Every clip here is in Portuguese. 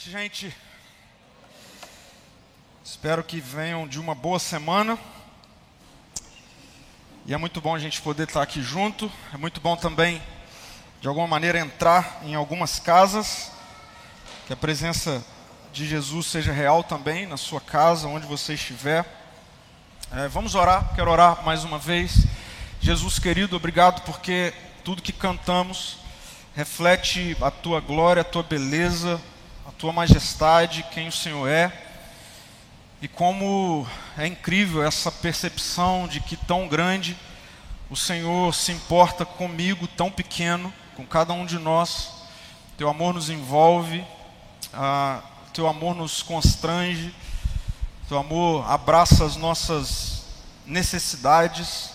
noite, gente. Espero que venham de uma boa semana. E é muito bom a gente poder estar aqui junto. É muito bom também, de alguma maneira, entrar em algumas casas. Que a presença de Jesus seja real também na sua casa, onde você estiver. É, vamos orar, quero orar mais uma vez. Jesus querido, obrigado porque tudo que cantamos reflete a tua glória, a tua beleza, a tua majestade, quem o Senhor é. E como é incrível essa percepção de que tão grande o Senhor se importa comigo, tão pequeno, com cada um de nós. Teu amor nos envolve, ah, teu amor nos constrange, teu amor abraça as nossas necessidades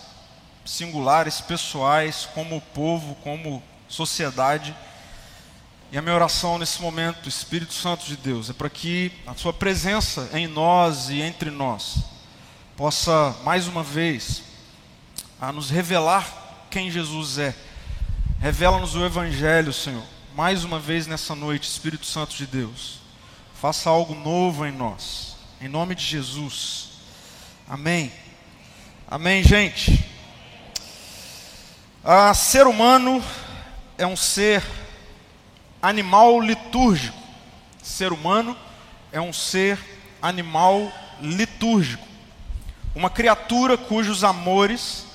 singulares, pessoais, como povo, como sociedade. E a minha oração nesse momento, Espírito Santo de Deus, é para que a Sua presença em nós e entre nós possa, mais uma vez, a nos revelar quem Jesus é. Revela-nos o Evangelho, Senhor. Mais uma vez nessa noite, Espírito Santo de Deus. Faça algo novo em nós. Em nome de Jesus. Amém. Amém, gente. Ah, ser humano é um ser animal litúrgico. Ser humano é um ser animal litúrgico. Uma criatura cujos amores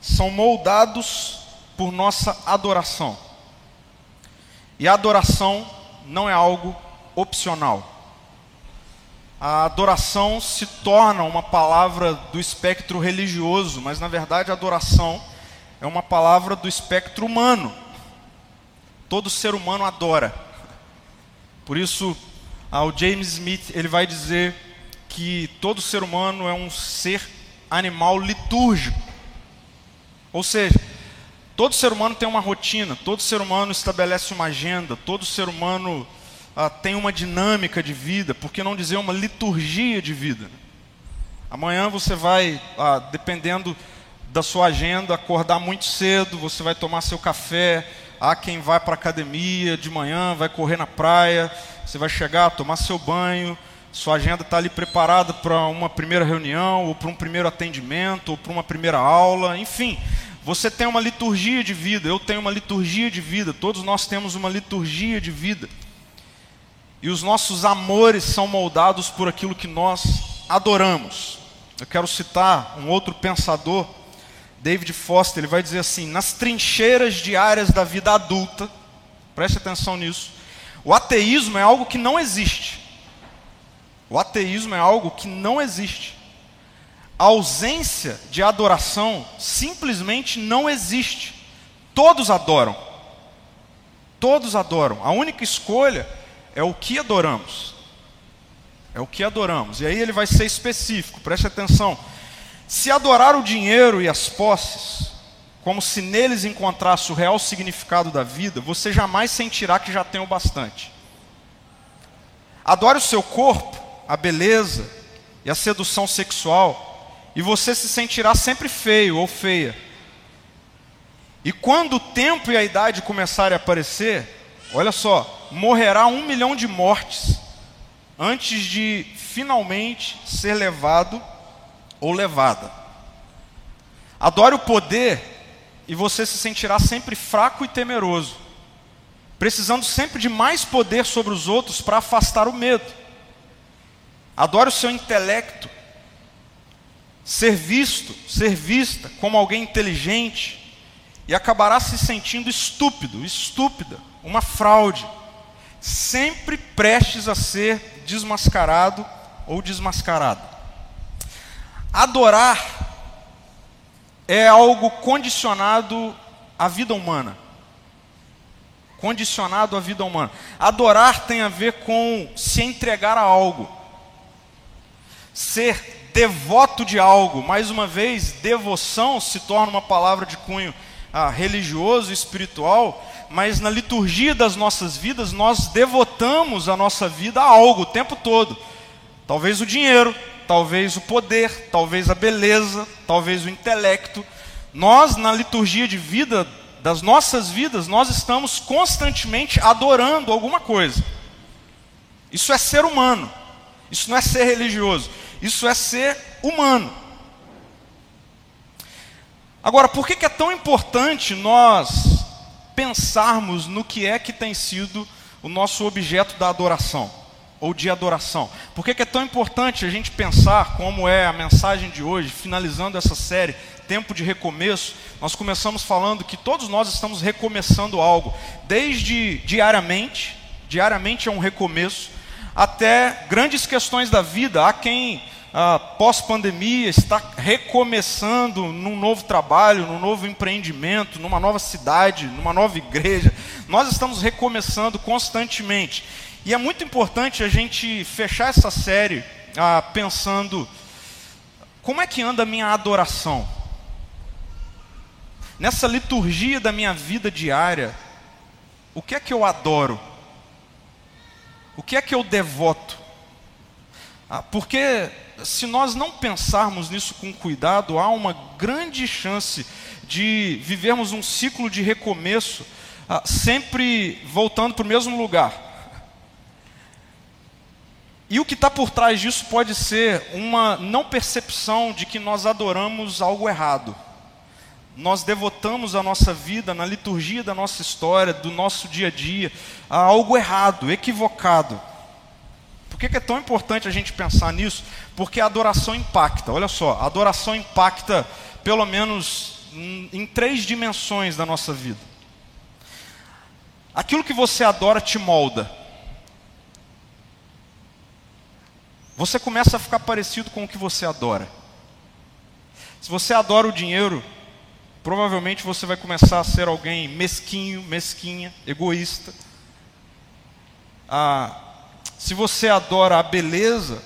são moldados por nossa adoração. E a adoração não é algo opcional. A adoração se torna uma palavra do espectro religioso, mas na verdade a adoração é uma palavra do espectro humano. Todo ser humano adora. Por isso, o James Smith ele vai dizer que todo ser humano é um ser animal litúrgico. Ou seja, todo ser humano tem uma rotina, todo ser humano estabelece uma agenda, todo ser humano ah, tem uma dinâmica de vida, por que não dizer uma liturgia de vida? Amanhã você vai, ah, dependendo da sua agenda, acordar muito cedo, você vai tomar seu café, Há quem vai para a academia de manhã, vai correr na praia, você vai chegar, tomar seu banho, sua agenda está ali preparada para uma primeira reunião, ou para um primeiro atendimento, ou para uma primeira aula, enfim. Você tem uma liturgia de vida, eu tenho uma liturgia de vida, todos nós temos uma liturgia de vida. E os nossos amores são moldados por aquilo que nós adoramos. Eu quero citar um outro pensador David Foster, ele vai dizer assim: nas trincheiras diárias da vida adulta, preste atenção nisso, o ateísmo é algo que não existe. O ateísmo é algo que não existe. A ausência de adoração simplesmente não existe. Todos adoram. Todos adoram. A única escolha é o que adoramos. É o que adoramos. E aí ele vai ser específico, preste atenção. Se adorar o dinheiro e as posses, como se neles encontrasse o real significado da vida, você jamais sentirá que já tem o bastante. Adore o seu corpo, a beleza e a sedução sexual, e você se sentirá sempre feio ou feia. E quando o tempo e a idade começarem a aparecer, olha só, morrerá um milhão de mortes antes de finalmente ser levado ou levada. Adore o poder e você se sentirá sempre fraco e temeroso, precisando sempre de mais poder sobre os outros para afastar o medo. Adore o seu intelecto, ser visto, ser vista como alguém inteligente, e acabará se sentindo estúpido, estúpida, uma fraude, sempre prestes a ser desmascarado ou desmascarada. Adorar é algo condicionado à vida humana. Condicionado à vida humana. Adorar tem a ver com se entregar a algo. Ser devoto de algo. Mais uma vez, devoção se torna uma palavra de cunho ah, religioso e espiritual, mas na liturgia das nossas vidas nós devotamos a nossa vida a algo o tempo todo. Talvez o dinheiro, talvez o poder, talvez a beleza, talvez o intelecto. Nós, na liturgia de vida das nossas vidas, nós estamos constantemente adorando alguma coisa. Isso é ser humano. Isso não é ser religioso. Isso é ser humano. Agora, por que é tão importante nós pensarmos no que é que tem sido o nosso objeto da adoração? Ou de adoração. Por que, é tão importante a gente pensar como é a mensagem de hoje, finalizando essa série, Tempo de Recomeço? Nós começamos falando que todos nós estamos recomeçando algo, desde diariamente, diariamente é um recomeço, até grandes questões da vida. Há quem ah, pós-pandemia está recomeçando num novo trabalho, num novo empreendimento, numa nova cidade, numa nova igreja. Nós estamos recomeçando constantemente. E é muito importante a gente fechar essa série ah, pensando como é que anda a minha adoração. Nessa liturgia da minha vida diária, o que é que eu adoro? O que é que eu devoto? Ah, porque se nós não pensarmos nisso com cuidado, há uma grande chance de vivermos um ciclo de recomeço, ah, sempre voltando para o mesmo lugar. E o que está por trás disso pode ser uma não percepção de que nós adoramos algo errado. Nós devotamos a nossa vida, na liturgia da nossa história, do nosso dia a dia, a algo errado, equivocado. Por que é tão importante a gente pensar nisso? Porque a adoração impacta. Olha só, a adoração impacta pelo menos em três dimensões da nossa vida. Aquilo que você adora te molda. Você começa a ficar parecido com o que você adora. Se você adora o dinheiro, provavelmente você vai começar a ser alguém mesquinho, mesquinha, egoísta. Ah, se você adora a beleza,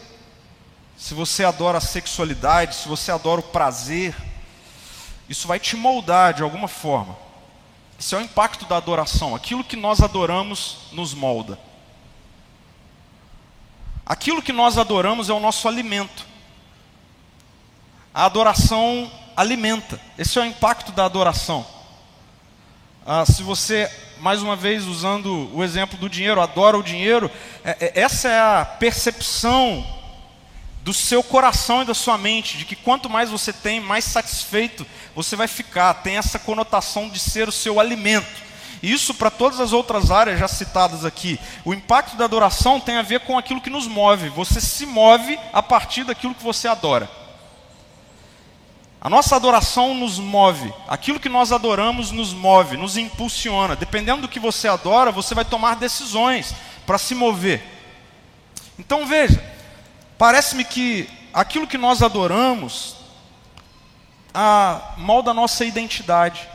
se você adora a sexualidade, se você adora o prazer, isso vai te moldar de alguma forma. Esse é o impacto da adoração. Aquilo que nós adoramos nos molda. Aquilo que nós adoramos é o nosso alimento. A adoração alimenta. Esse é o impacto da adoração. Ah, se você, mais uma vez, usando o exemplo do dinheiro, adora o dinheiro, é, é, essa é a percepção do seu coração e da sua mente, de que quanto mais você tem, mais satisfeito você vai ficar. Tem essa conotação de ser o seu alimento. Isso para todas as outras áreas já citadas aqui. O impacto da adoração tem a ver com aquilo que nos move. Você se move a partir daquilo que você adora. A nossa adoração nos move. Aquilo que nós adoramos nos move, nos impulsiona. Dependendo do que você adora, você vai tomar decisões para se mover. Então veja, parece-me que aquilo que nós adoramos a, molda a nossa identidade.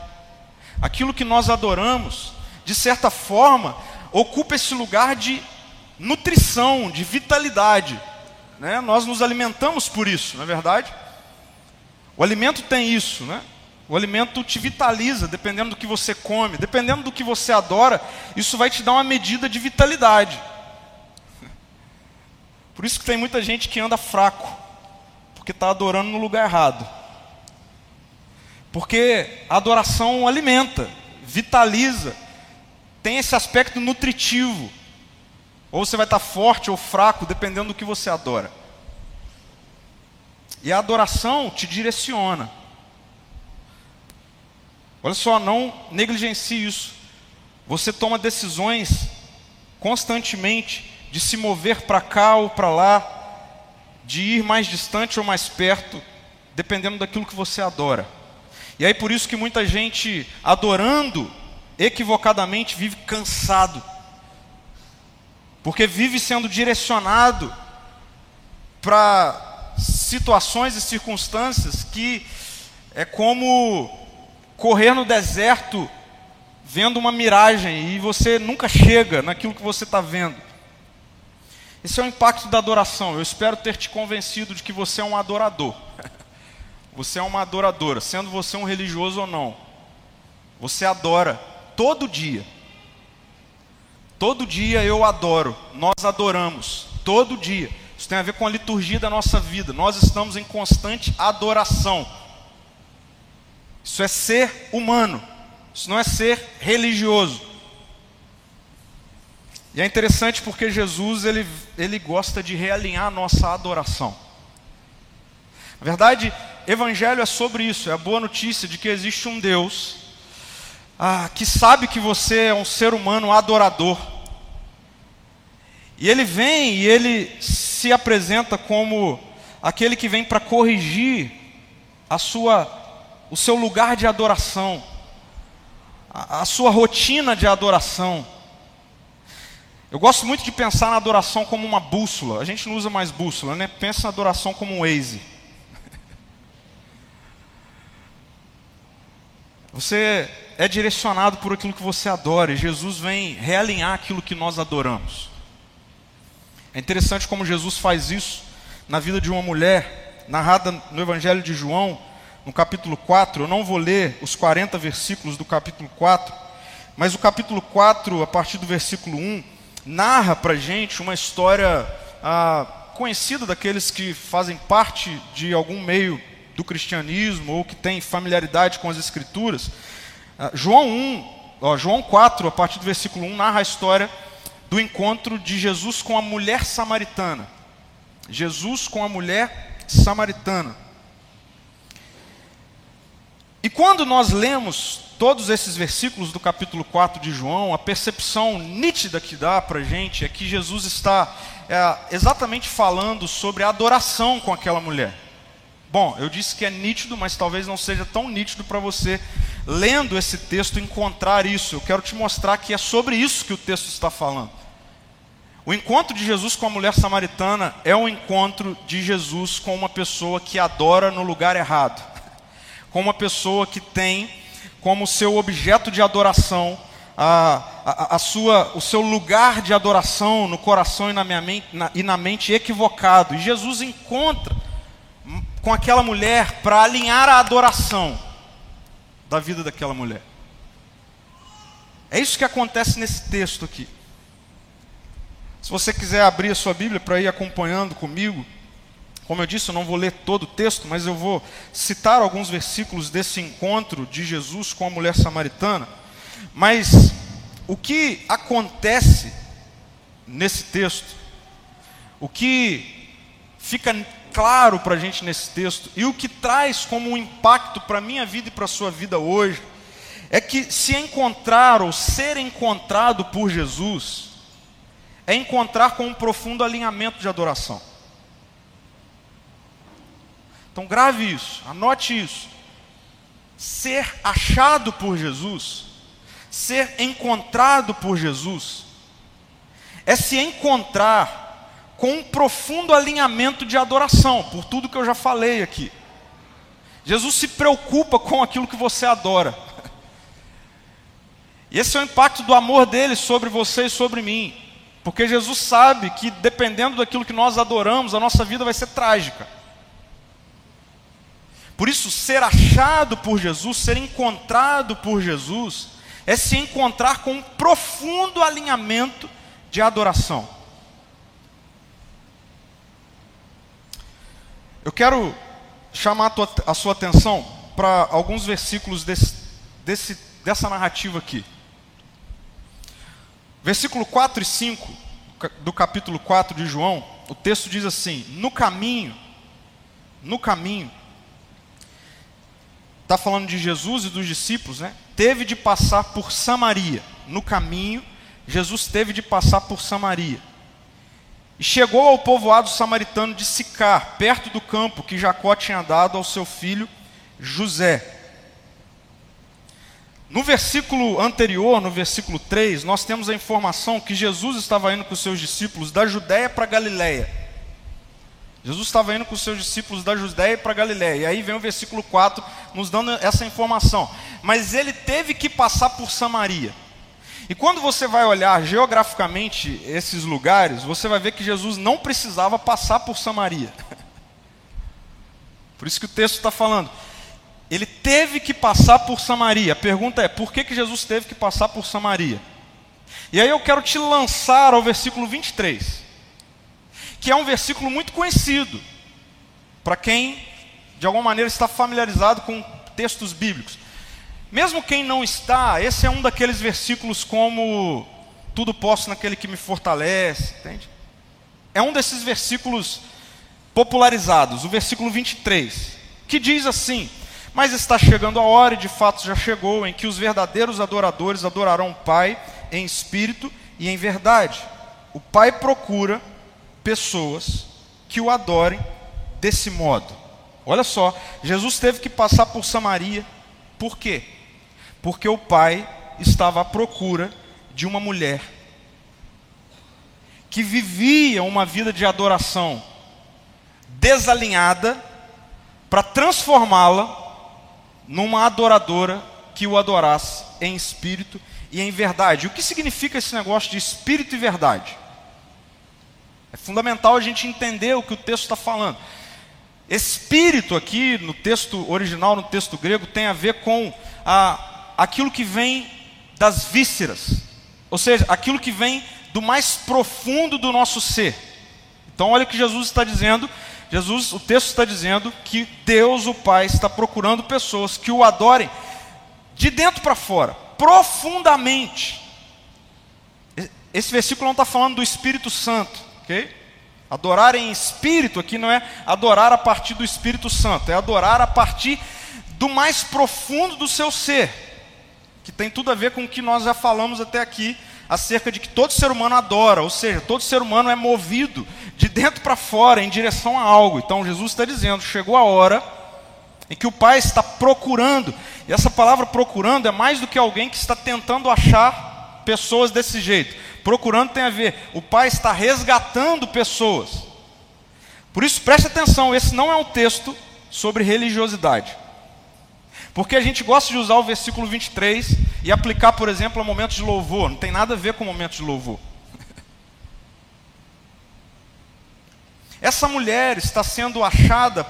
Aquilo que nós adoramos, de certa forma, ocupa esse lugar de nutrição, de vitalidade. Né? Nós nos alimentamos por isso, não é verdade? O alimento tem isso, né? O alimento te vitaliza, dependendo do que você come, dependendo do que você adora, isso vai te dar uma medida de vitalidade. Por isso que tem muita gente que anda fraco, porque está adorando no lugar errado. Porque a adoração alimenta, vitaliza, tem esse aspecto nutritivo. Ou você vai estar forte ou fraco, dependendo do que você adora. E a adoração te direciona. Olha só, não negligencie isso. Você toma decisões constantemente de se mover para cá ou para lá, de ir mais distante ou mais perto, dependendo daquilo que você adora. E aí por isso que muita gente adorando equivocadamente vive cansado. Porque vive sendo direcionado para situações e circunstâncias que é como correr no deserto vendo uma miragem e você nunca chega naquilo que você está vendo. Esse é o impacto da adoração. Eu espero ter te convencido de que você é um adorador. Você é uma adoradora, sendo você um religioso ou não. Você adora todo dia. Todo dia eu adoro, nós adoramos, todo dia. Isso tem a ver com a liturgia da nossa vida. Nós estamos em constante adoração. Isso é ser humano, isso não é ser religioso. E é interessante porque Jesus ele, ele gosta de realinhar a nossa adoração. Na verdade, Evangelho é sobre isso, é a boa notícia de que existe um Deus ah, que sabe que você é um ser humano adorador. E ele vem e ele se apresenta como aquele que vem para corrigir a sua, o seu lugar de adoração, a, a sua rotina de adoração. Eu gosto muito de pensar na adoração como uma bússola. A gente não usa mais bússola, né? Pensa na adoração como um Waze. Você é direcionado por aquilo que você adora, e Jesus vem realinhar aquilo que nós adoramos. É interessante como Jesus faz isso na vida de uma mulher, narrada no Evangelho de João, no capítulo 4. Eu não vou ler os 40 versículos do capítulo 4, mas o capítulo 4, a partir do versículo 1, narra para gente uma história ah, conhecida daqueles que fazem parte de algum meio do cristianismo ou que tem familiaridade com as escrituras. Ah, João 1, ó, João 4, a partir do versículo 1, narra a história do encontro de Jesus com a mulher samaritana. Jesus com a mulher samaritana. E quando nós lemos todos esses versículos do capítulo 4 de João, a percepção nítida que dá para a gente é que Jesus está é, exatamente falando sobre a adoração com aquela mulher. Bom, eu disse que é nítido, mas talvez não seja tão nítido para você, lendo esse texto, encontrar isso. Eu quero te mostrar que é sobre isso que o texto está falando. O encontro de Jesus com a mulher samaritana é um encontro de Jesus com uma pessoa que adora no lugar errado, com uma pessoa que tem como seu objeto de adoração, a, a, a, sua, o seu lugar de adoração no coração e na, minha na, e na mente equivocado. E Jesus encontra com aquela mulher para alinhar a adoração da vida daquela mulher. É isso que acontece nesse texto aqui. Se você quiser abrir a sua Bíblia para ir acompanhando comigo, como eu disse, eu não vou ler todo o texto, mas eu vou citar alguns versículos desse encontro de Jesus com a mulher samaritana. Mas o que acontece nesse texto, o que fica claro para a gente nesse texto, e o que traz como um impacto para a minha vida e para a sua vida hoje, é que se encontrar ou ser encontrado por Jesus, é encontrar com um profundo alinhamento de adoração. Então grave isso, anote isso. Ser achado por Jesus, ser encontrado por Jesus, é se encontrar com um profundo alinhamento de adoração, por tudo que eu já falei aqui. Jesus se preocupa com aquilo que você adora. E esse é o impacto do amor dele sobre você e sobre mim. Porque Jesus sabe que dependendo daquilo que nós adoramos, a nossa vida vai ser trágica. Por isso, ser achado por Jesus, ser encontrado por Jesus, é se encontrar com um profundo alinhamento de adoração. Eu quero chamar a, tua, a sua atenção para alguns versículos desse, desse, dessa narrativa aqui. Versículo 4 e 5 do capítulo 4 de João, o texto diz assim: No caminho, no caminho, está falando de Jesus e dos discípulos, né? Teve de passar por Samaria. No caminho, Jesus teve de passar por Samaria. E chegou ao povoado samaritano de Sicar, perto do campo que Jacó tinha dado ao seu filho José. No versículo anterior, no versículo 3, nós temos a informação que Jesus estava indo com os seus discípulos da Judéia para Galiléia. Jesus estava indo com os seus discípulos da Judéia para Galiléia. E aí vem o versículo 4 nos dando essa informação. Mas ele teve que passar por Samaria. E quando você vai olhar geograficamente esses lugares, você vai ver que Jesus não precisava passar por Samaria. Por isso que o texto está falando. Ele teve que passar por Samaria. A pergunta é: por que, que Jesus teve que passar por Samaria? E aí eu quero te lançar ao versículo 23 que é um versículo muito conhecido para quem de alguma maneira está familiarizado com textos bíblicos. Mesmo quem não está, esse é um daqueles versículos como tudo posso naquele que me fortalece, entende? É um desses versículos popularizados, o versículo 23, que diz assim: Mas está chegando a hora, e de fato já chegou, em que os verdadeiros adoradores adorarão o Pai em espírito e em verdade. O Pai procura pessoas que o adorem desse modo. Olha só, Jesus teve que passar por Samaria, por quê? Porque o Pai estava à procura de uma mulher que vivia uma vida de adoração desalinhada para transformá-la numa adoradora que o adorasse em espírito e em verdade. O que significa esse negócio de espírito e verdade? É fundamental a gente entender o que o texto está falando. Espírito aqui no texto original, no texto grego, tem a ver com a, aquilo que vem das vísceras, ou seja, aquilo que vem do mais profundo do nosso ser. Então, olha o que Jesus está dizendo. Jesus, o texto está dizendo que Deus, o Pai, está procurando pessoas que o adorem de dentro para fora, profundamente. Esse versículo não está falando do Espírito Santo, ok? Adorar em espírito aqui não é adorar a partir do Espírito Santo, é adorar a partir do mais profundo do seu ser, que tem tudo a ver com o que nós já falamos até aqui acerca de que todo ser humano adora, ou seja, todo ser humano é movido de dentro para fora em direção a algo. Então Jesus está dizendo: chegou a hora em que o Pai está procurando, e essa palavra procurando é mais do que alguém que está tentando achar pessoas desse jeito. Procurando tem a ver, o Pai está resgatando pessoas. Por isso, preste atenção: esse não é um texto sobre religiosidade. Porque a gente gosta de usar o versículo 23 e aplicar, por exemplo, a momentos de louvor. Não tem nada a ver com momentos de louvor. Essa mulher está sendo achada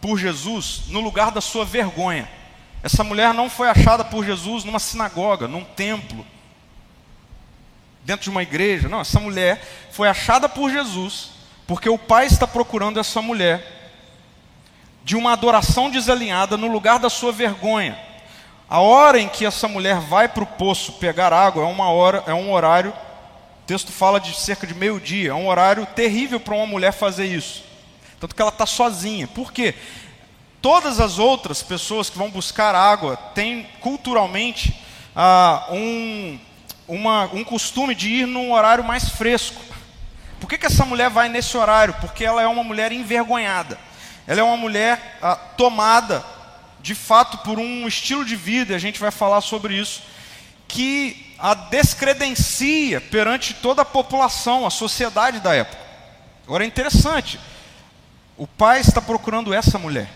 por Jesus no lugar da sua vergonha. Essa mulher não foi achada por Jesus numa sinagoga, num templo, dentro de uma igreja. Não, essa mulher foi achada por Jesus, porque o Pai está procurando essa mulher de uma adoração desalinhada no lugar da sua vergonha. A hora em que essa mulher vai para o poço pegar água é uma hora, é um horário. O texto fala de cerca de meio dia. É um horário terrível para uma mulher fazer isso. Tanto que ela está sozinha. Por quê? Todas as outras pessoas que vão buscar água têm culturalmente ah, um, uma, um costume de ir num horário mais fresco. Por que, que essa mulher vai nesse horário? Porque ela é uma mulher envergonhada. Ela é uma mulher ah, tomada, de fato, por um estilo de vida, e a gente vai falar sobre isso, que a descredencia perante toda a população, a sociedade da época. Agora é interessante, o pai está procurando essa mulher.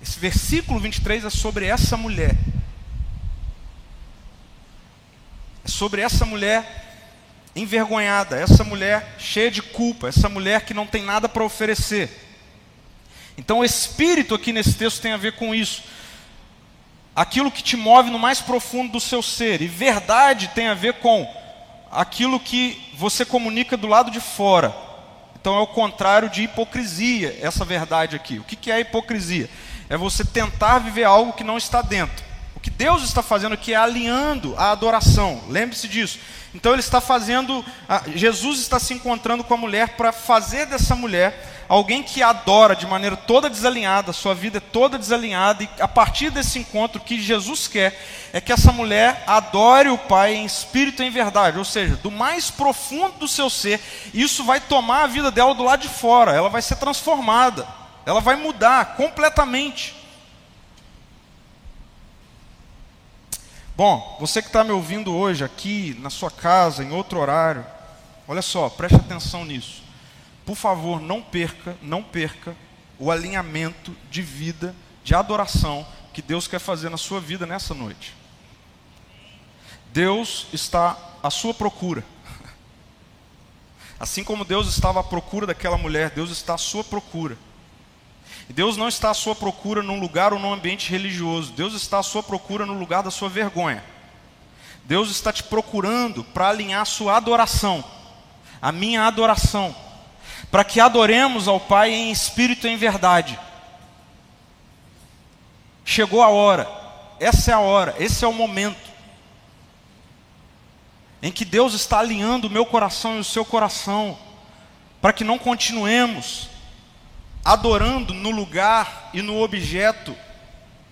Esse versículo 23 é sobre essa mulher. É sobre essa mulher envergonhada, essa mulher cheia de culpa, essa mulher que não tem nada para oferecer. Então, o espírito aqui nesse texto tem a ver com isso. Aquilo que te move no mais profundo do seu ser. E verdade tem a ver com aquilo que você comunica do lado de fora. Então, é o contrário de hipocrisia, essa verdade aqui. O que é hipocrisia? É você tentar viver algo que não está dentro. Que Deus está fazendo aqui é alinhando a adoração. Lembre-se disso. Então ele está fazendo, Jesus está se encontrando com a mulher para fazer dessa mulher alguém que adora de maneira toda desalinhada, sua vida é toda desalinhada, e a partir desse encontro, o que Jesus quer é que essa mulher adore o Pai em espírito e em verdade, ou seja, do mais profundo do seu ser, isso vai tomar a vida dela do lado de fora, ela vai ser transformada, ela vai mudar completamente. Bom, você que está me ouvindo hoje aqui, na sua casa, em outro horário, olha só, preste atenção nisso. Por favor, não perca, não perca o alinhamento de vida, de adoração que Deus quer fazer na sua vida nessa noite. Deus está à sua procura. Assim como Deus estava à procura daquela mulher, Deus está à sua procura. Deus não está à sua procura num lugar ou num ambiente religioso. Deus está à sua procura no lugar da sua vergonha. Deus está te procurando para alinhar a sua adoração, a minha adoração, para que adoremos ao Pai em espírito e em verdade. Chegou a hora, essa é a hora, esse é o momento. em que Deus está alinhando o meu coração e o seu coração, para que não continuemos adorando no lugar e no objeto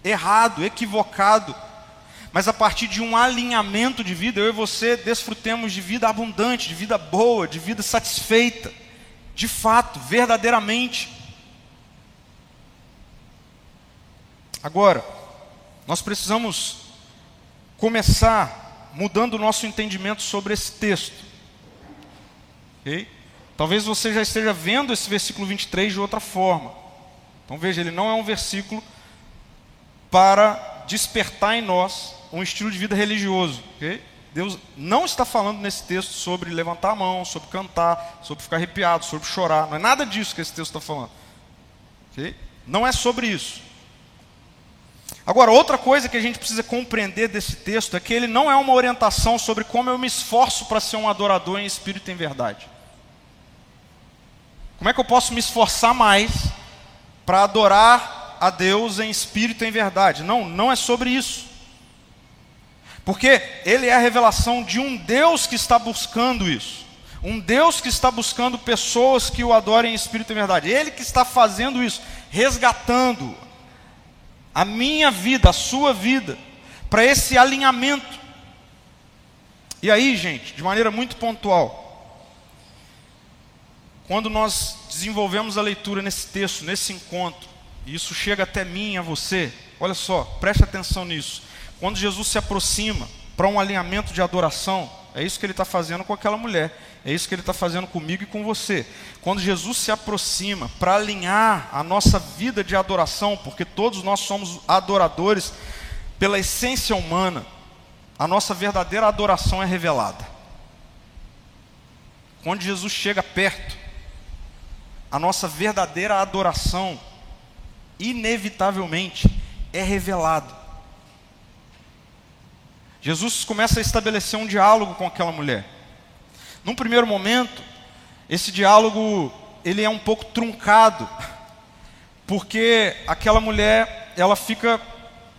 errado, equivocado, mas a partir de um alinhamento de vida, eu e você desfrutemos de vida abundante, de vida boa, de vida satisfeita, de fato, verdadeiramente. Agora, nós precisamos começar mudando o nosso entendimento sobre esse texto. Okay? Talvez você já esteja vendo esse versículo 23 de outra forma. Então veja, ele não é um versículo para despertar em nós um estilo de vida religioso. Okay? Deus não está falando nesse texto sobre levantar a mão, sobre cantar, sobre ficar arrepiado, sobre chorar. Não é nada disso que esse texto está falando. Okay? Não é sobre isso. Agora, outra coisa que a gente precisa compreender desse texto é que ele não é uma orientação sobre como eu me esforço para ser um adorador em espírito e em verdade. Como é que eu posso me esforçar mais para adorar a Deus em espírito e em verdade? Não, não é sobre isso. Porque ele é a revelação de um Deus que está buscando isso. Um Deus que está buscando pessoas que o adorem em espírito e verdade. Ele que está fazendo isso, resgatando a minha vida, a sua vida, para esse alinhamento. E aí, gente, de maneira muito pontual, quando nós desenvolvemos a leitura nesse texto, nesse encontro, e isso chega até mim a você, olha só, preste atenção nisso. Quando Jesus se aproxima para um alinhamento de adoração, é isso que ele está fazendo com aquela mulher, é isso que ele está fazendo comigo e com você. Quando Jesus se aproxima para alinhar a nossa vida de adoração, porque todos nós somos adoradores pela essência humana, a nossa verdadeira adoração é revelada. Quando Jesus chega perto, a nossa verdadeira adoração, inevitavelmente, é revelada. Jesus começa a estabelecer um diálogo com aquela mulher. Num primeiro momento, esse diálogo ele é um pouco truncado, porque aquela mulher ela fica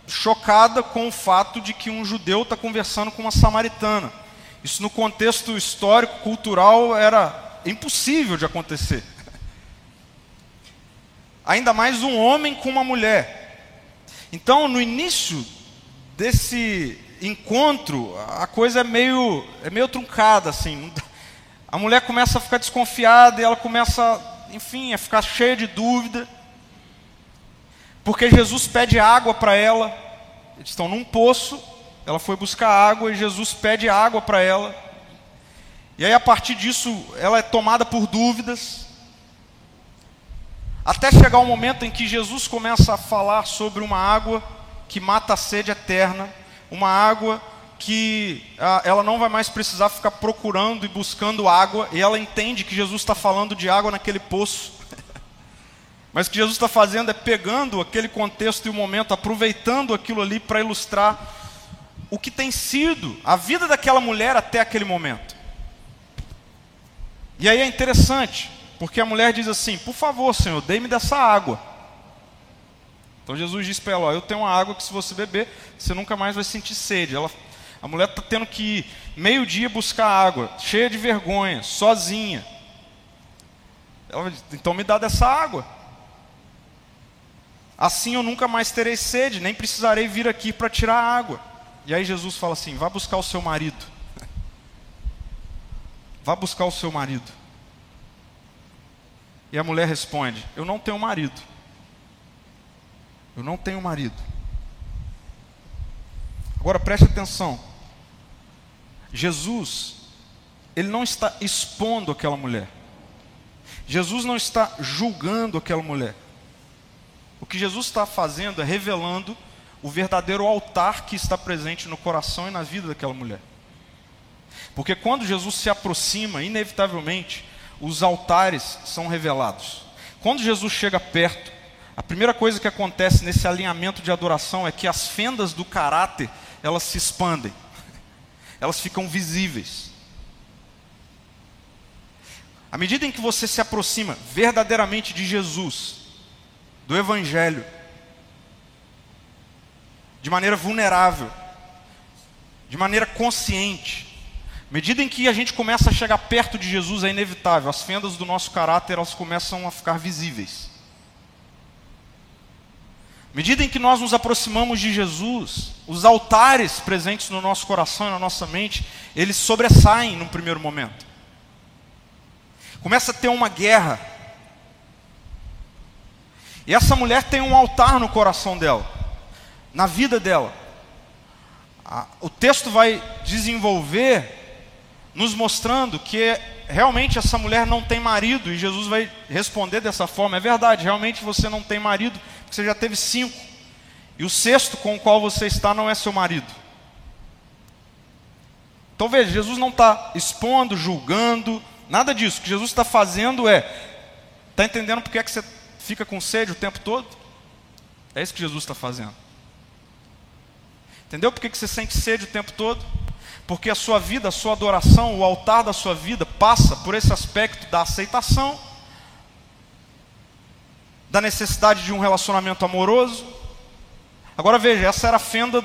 chocada com o fato de que um judeu está conversando com uma samaritana. Isso no contexto histórico, cultural, era impossível de acontecer. Ainda mais um homem com uma mulher. Então, no início desse encontro, a coisa é meio, é meio truncada, assim. A mulher começa a ficar desconfiada e ela começa, enfim, a ficar cheia de dúvida. Porque Jesus pede água para ela. Eles estão num poço, ela foi buscar água e Jesus pede água para ela. E aí, a partir disso, ela é tomada por dúvidas. Até chegar o momento em que Jesus começa a falar sobre uma água que mata a sede eterna uma água que ah, ela não vai mais precisar ficar procurando e buscando água, e ela entende que Jesus está falando de água naquele poço. Mas o que Jesus está fazendo é pegando aquele contexto e o momento, aproveitando aquilo ali para ilustrar o que tem sido a vida daquela mulher até aquele momento. E aí é interessante, porque a mulher diz assim: Por favor, Senhor, dê-me dessa água. Então Jesus disse para ela: ó, Eu tenho uma água que se você beber, você nunca mais vai sentir sede. Ela, a mulher está tendo que ir meio-dia buscar água, cheia de vergonha, sozinha. Ela diz, então me dá dessa água. Assim eu nunca mais terei sede, nem precisarei vir aqui para tirar água. E aí Jesus fala assim: vá buscar o seu marido. Vá buscar o seu marido. E a mulher responde: Eu não tenho marido. Eu não tenho marido. Agora preste atenção. Jesus, ele não está expondo aquela mulher. Jesus não está julgando aquela mulher. O que Jesus está fazendo é revelando o verdadeiro altar que está presente no coração e na vida daquela mulher. Porque quando Jesus se aproxima, inevitavelmente, os altares são revelados. Quando Jesus chega perto, a primeira coisa que acontece nesse alinhamento de adoração é que as fendas do caráter, elas se expandem. Elas ficam visíveis. À medida em que você se aproxima verdadeiramente de Jesus, do evangelho, de maneira vulnerável, de maneira consciente, medida em que a gente começa a chegar perto de Jesus, é inevitável, as fendas do nosso caráter elas começam a ficar visíveis. medida em que nós nos aproximamos de Jesus, os altares presentes no nosso coração e na nossa mente, eles sobressaem num primeiro momento. Começa a ter uma guerra. E essa mulher tem um altar no coração dela, na vida dela. O texto vai desenvolver nos mostrando que realmente essa mulher não tem marido, e Jesus vai responder dessa forma: é verdade, realmente você não tem marido, porque você já teve cinco, e o sexto com o qual você está não é seu marido. Então veja, Jesus não está expondo, julgando, nada disso. O que Jesus está fazendo é: está entendendo porque é que você fica com sede o tempo todo? É isso que Jesus está fazendo. Entendeu por que você sente sede o tempo todo? Porque a sua vida, a sua adoração, o altar da sua vida passa por esse aspecto da aceitação, da necessidade de um relacionamento amoroso. Agora veja, essa era a fenda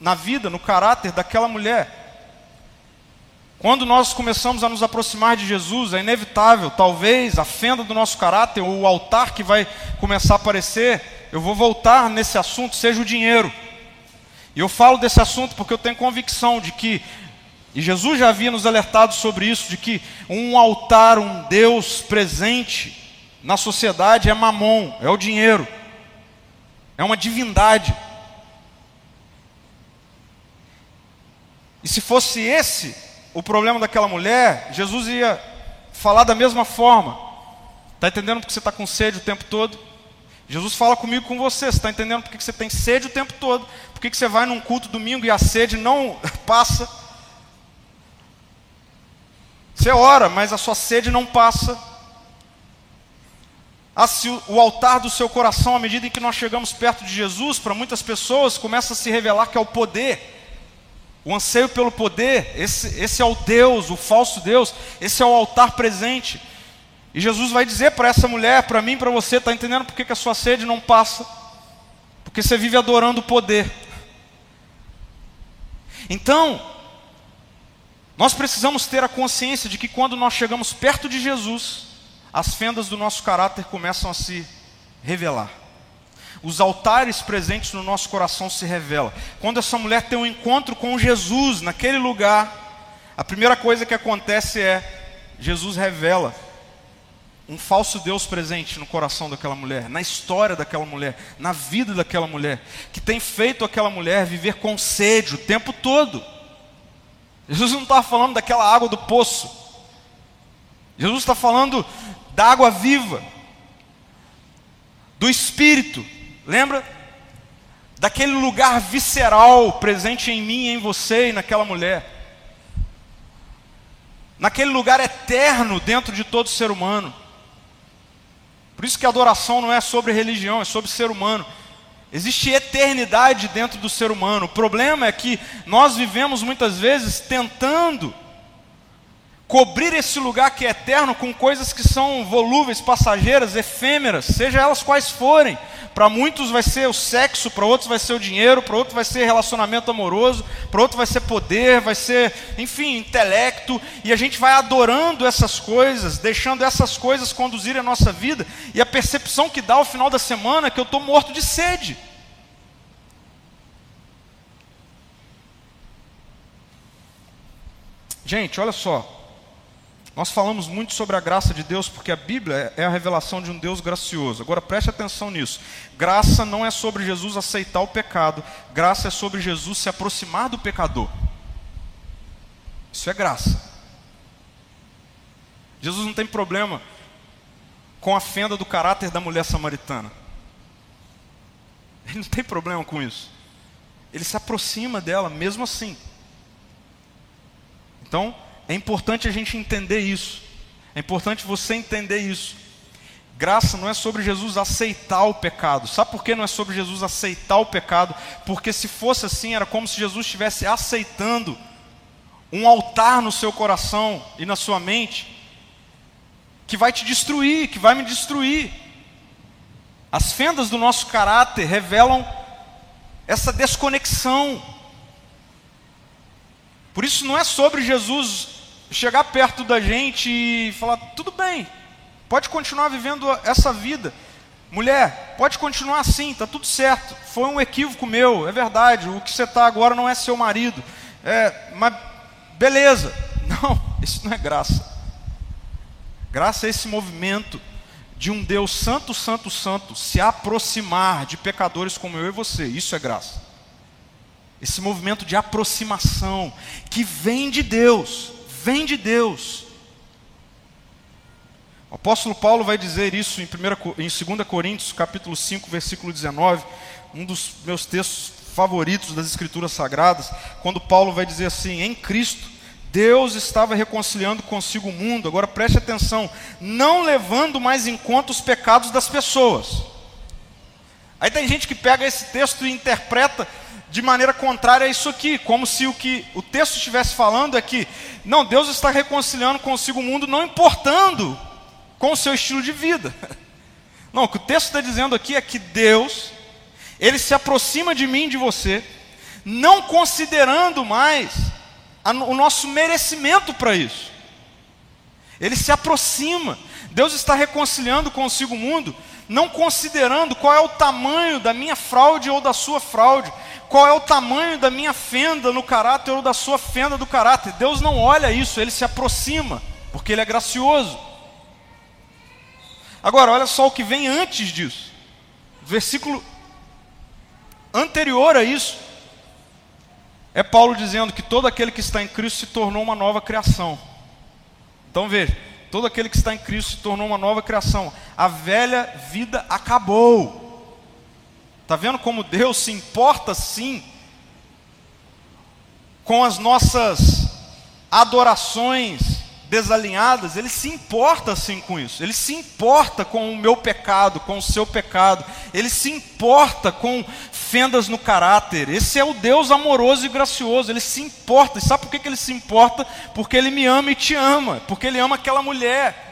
na vida, no caráter daquela mulher. Quando nós começamos a nos aproximar de Jesus, é inevitável, talvez a fenda do nosso caráter, ou o altar que vai começar a aparecer, eu vou voltar nesse assunto, seja o dinheiro. E eu falo desse assunto porque eu tenho convicção de que, e Jesus já havia nos alertado sobre isso, de que um altar, um Deus presente na sociedade é mamon, é o dinheiro, é uma divindade. E se fosse esse o problema daquela mulher, Jesus ia falar da mesma forma. Está entendendo porque você está com sede o tempo todo? Jesus fala comigo com você. Você está entendendo porque você tem sede o tempo todo? Por que você vai num culto domingo e a sede não passa? Você ora, mas a sua sede não passa. Ah, o altar do seu coração, à medida em que nós chegamos perto de Jesus, para muitas pessoas começa a se revelar que é o poder. O anseio pelo poder, esse, esse é o Deus, o falso Deus, esse é o altar presente. E Jesus vai dizer para essa mulher, para mim, para você, está entendendo por que, que a sua sede não passa? Porque você vive adorando o poder. Então, nós precisamos ter a consciência de que quando nós chegamos perto de Jesus, as fendas do nosso caráter começam a se revelar. Os altares presentes no nosso coração se revelam. Quando essa mulher tem um encontro com Jesus naquele lugar, a primeira coisa que acontece é Jesus revela um falso Deus presente no coração daquela mulher, na história daquela mulher, na vida daquela mulher, que tem feito aquela mulher viver com sede o tempo todo. Jesus não está falando daquela água do poço, Jesus está falando da água viva, do Espírito, lembra? Daquele lugar visceral presente em mim, em você e naquela mulher, naquele lugar eterno dentro de todo ser humano. Por isso que a adoração não é sobre religião, é sobre ser humano. Existe eternidade dentro do ser humano. O problema é que nós vivemos muitas vezes tentando cobrir esse lugar que é eterno com coisas que são volúveis, passageiras, efêmeras, seja elas quais forem. Para muitos vai ser o sexo, para outros vai ser o dinheiro, para outros vai ser relacionamento amoroso, para outros vai ser poder, vai ser, enfim, intelecto, e a gente vai adorando essas coisas, deixando essas coisas conduzirem a nossa vida, e a percepção que dá ao final da semana é que eu estou morto de sede. Gente, olha só. Nós falamos muito sobre a graça de Deus porque a Bíblia é a revelação de um Deus gracioso. Agora preste atenção nisso. Graça não é sobre Jesus aceitar o pecado, graça é sobre Jesus se aproximar do pecador. Isso é graça. Jesus não tem problema com a fenda do caráter da mulher samaritana. Ele não tem problema com isso. Ele se aproxima dela mesmo assim. Então, é importante a gente entender isso. É importante você entender isso. Graça não é sobre Jesus aceitar o pecado. Sabe por que não é sobre Jesus aceitar o pecado? Porque se fosse assim, era como se Jesus estivesse aceitando um altar no seu coração e na sua mente que vai te destruir, que vai me destruir. As fendas do nosso caráter revelam essa desconexão Por isso não é sobre Jesus chegar perto da gente e falar: tudo bem, pode continuar vivendo essa vida. Mulher, pode continuar assim, está tudo certo. Foi um equívoco meu, é verdade. O que você está agora não é seu marido. É, mas beleza. Não, isso não é graça. Graça é esse movimento de um Deus santo, santo, santo se aproximar de pecadores como eu e você. Isso é graça. Esse movimento de aproximação que vem de Deus, vem de Deus. O apóstolo Paulo vai dizer isso em, 1, em 2 Coríntios, capítulo 5, versículo 19, um dos meus textos favoritos das escrituras sagradas, quando Paulo vai dizer assim: "Em Cristo Deus estava reconciliando consigo o mundo". Agora preste atenção, não levando mais em conta os pecados das pessoas. Aí tem gente que pega esse texto e interpreta de maneira contrária a isso aqui, como se o que o texto estivesse falando é que, não, Deus está reconciliando consigo o mundo, não importando com o seu estilo de vida. Não, o que o texto está dizendo aqui é que Deus, Ele se aproxima de mim, de você, não considerando mais a, o nosso merecimento para isso. Ele se aproxima. Deus está reconciliando consigo o mundo, não considerando qual é o tamanho da minha fraude ou da sua fraude, qual é o tamanho da minha fenda no caráter ou da sua fenda do caráter. Deus não olha isso, ele se aproxima, porque ele é gracioso. Agora, olha só o que vem antes disso. Versículo anterior a isso. É Paulo dizendo que todo aquele que está em Cristo se tornou uma nova criação. Então veja, todo aquele que está em Cristo se tornou uma nova criação. A velha vida acabou. Está vendo como Deus se importa sim com as nossas adorações desalinhadas? Ele se importa sim com isso. Ele se importa com o meu pecado, com o seu pecado. Ele se importa com fendas no caráter. Esse é o Deus amoroso e gracioso. Ele se importa. E sabe por que ele se importa? Porque ele me ama e te ama. Porque ele ama aquela mulher.